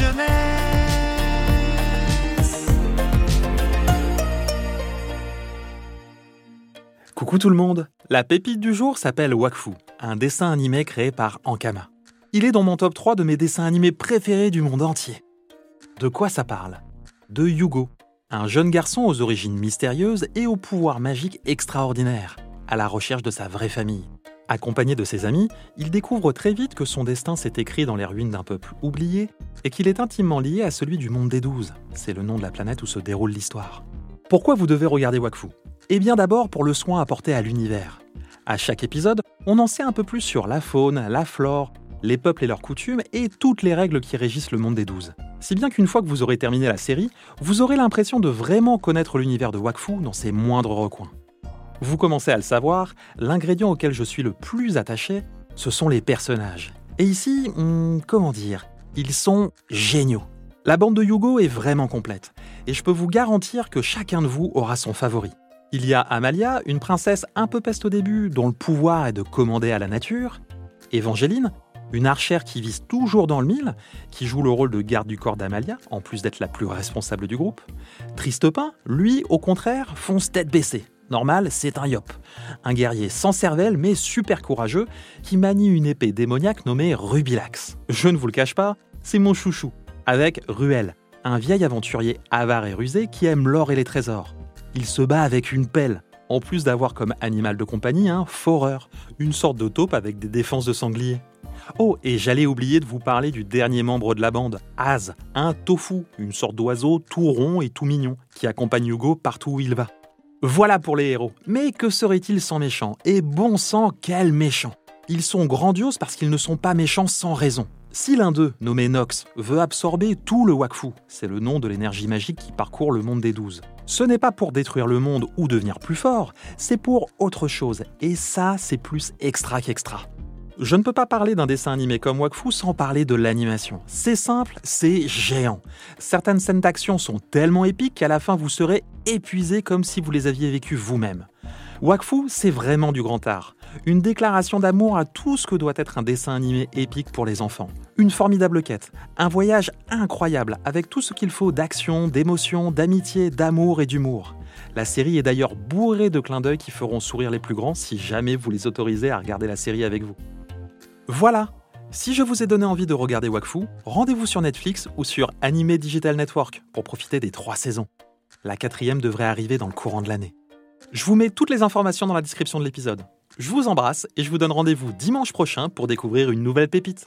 jeunesse. Coucou tout le monde La pépite du jour s'appelle Wakfu, un dessin animé créé par Ankama. Il est dans mon top 3 de mes dessins animés préférés du monde entier. De quoi ça parle? De Yugo, un jeune garçon aux origines mystérieuses et au pouvoir magique extraordinaire, à la recherche de sa vraie famille. Accompagné de ses amis, il découvre très vite que son destin s'est écrit dans les ruines d'un peuple oublié et qu'il est intimement lié à celui du monde des douze. C'est le nom de la planète où se déroule l'histoire. Pourquoi vous devez regarder Wakfu? Eh bien d'abord pour le soin apporté à l'univers. À chaque épisode, on en sait un peu plus sur la faune, la flore, les peuples et leurs coutumes et toutes les règles qui régissent le monde des douze. Si bien qu'une fois que vous aurez terminé la série, vous aurez l'impression de vraiment connaître l'univers de Wakfu dans ses moindres recoins. Vous commencez à le savoir, l'ingrédient auquel je suis le plus attaché, ce sont les personnages. Et ici, hmm, comment dire, ils sont géniaux. La bande de Yugo est vraiment complète, et je peux vous garantir que chacun de vous aura son favori. Il y a Amalia, une princesse un peu peste au début, dont le pouvoir est de commander à la nature. Évangéline, une archère qui vise toujours dans le mille, qui joue le rôle de garde du corps d'Amalia, en plus d'être la plus responsable du groupe. Tristepin, lui, au contraire, fonce tête baissée. Normal, c'est un yop. Un guerrier sans cervelle, mais super courageux, qui manie une épée démoniaque nommée Rubilax. Je ne vous le cache pas, c'est mon chouchou. Avec Ruel, un vieil aventurier avare et rusé qui aime l'or et les trésors. Il se bat avec une pelle, en plus d'avoir comme animal de compagnie un foreur, une sorte de taupe avec des défenses de sanglier. Oh, et j'allais oublier de vous parler du dernier membre de la bande, Az, un tofu, une sorte d'oiseau tout rond et tout mignon, qui accompagne Hugo partout où il va. Voilà pour les héros. Mais que serait-il sans méchants? Et bon sang, quel méchant Ils sont grandioses parce qu'ils ne sont pas méchants sans raison. Si l'un d'eux, nommé Nox, veut absorber tout le Wakfu, c'est le nom de l'énergie magique qui parcourt le monde des douze, ce n'est pas pour détruire le monde ou devenir plus fort, c'est pour autre chose. Et ça, c'est plus extra qu'extra. Je ne peux pas parler d'un dessin animé comme Wakfu sans parler de l'animation. C'est simple, c'est géant. Certaines scènes d'action sont tellement épiques qu'à la fin vous serez épuisé comme si vous les aviez vécues vous-même. Wakfu, c'est vraiment du grand art. Une déclaration d'amour à tout ce que doit être un dessin animé épique pour les enfants. Une formidable quête, un voyage incroyable avec tout ce qu'il faut d'action, d'émotion, d'amitié, d'amour et d'humour. La série est d'ailleurs bourrée de clins d'œil qui feront sourire les plus grands si jamais vous les autorisez à regarder la série avec vous. Voilà Si je vous ai donné envie de regarder Wakfu, rendez-vous sur Netflix ou sur Anime Digital Network pour profiter des trois saisons. La quatrième devrait arriver dans le courant de l'année. Je vous mets toutes les informations dans la description de l'épisode. Je vous embrasse et je vous donne rendez-vous dimanche prochain pour découvrir une nouvelle pépite.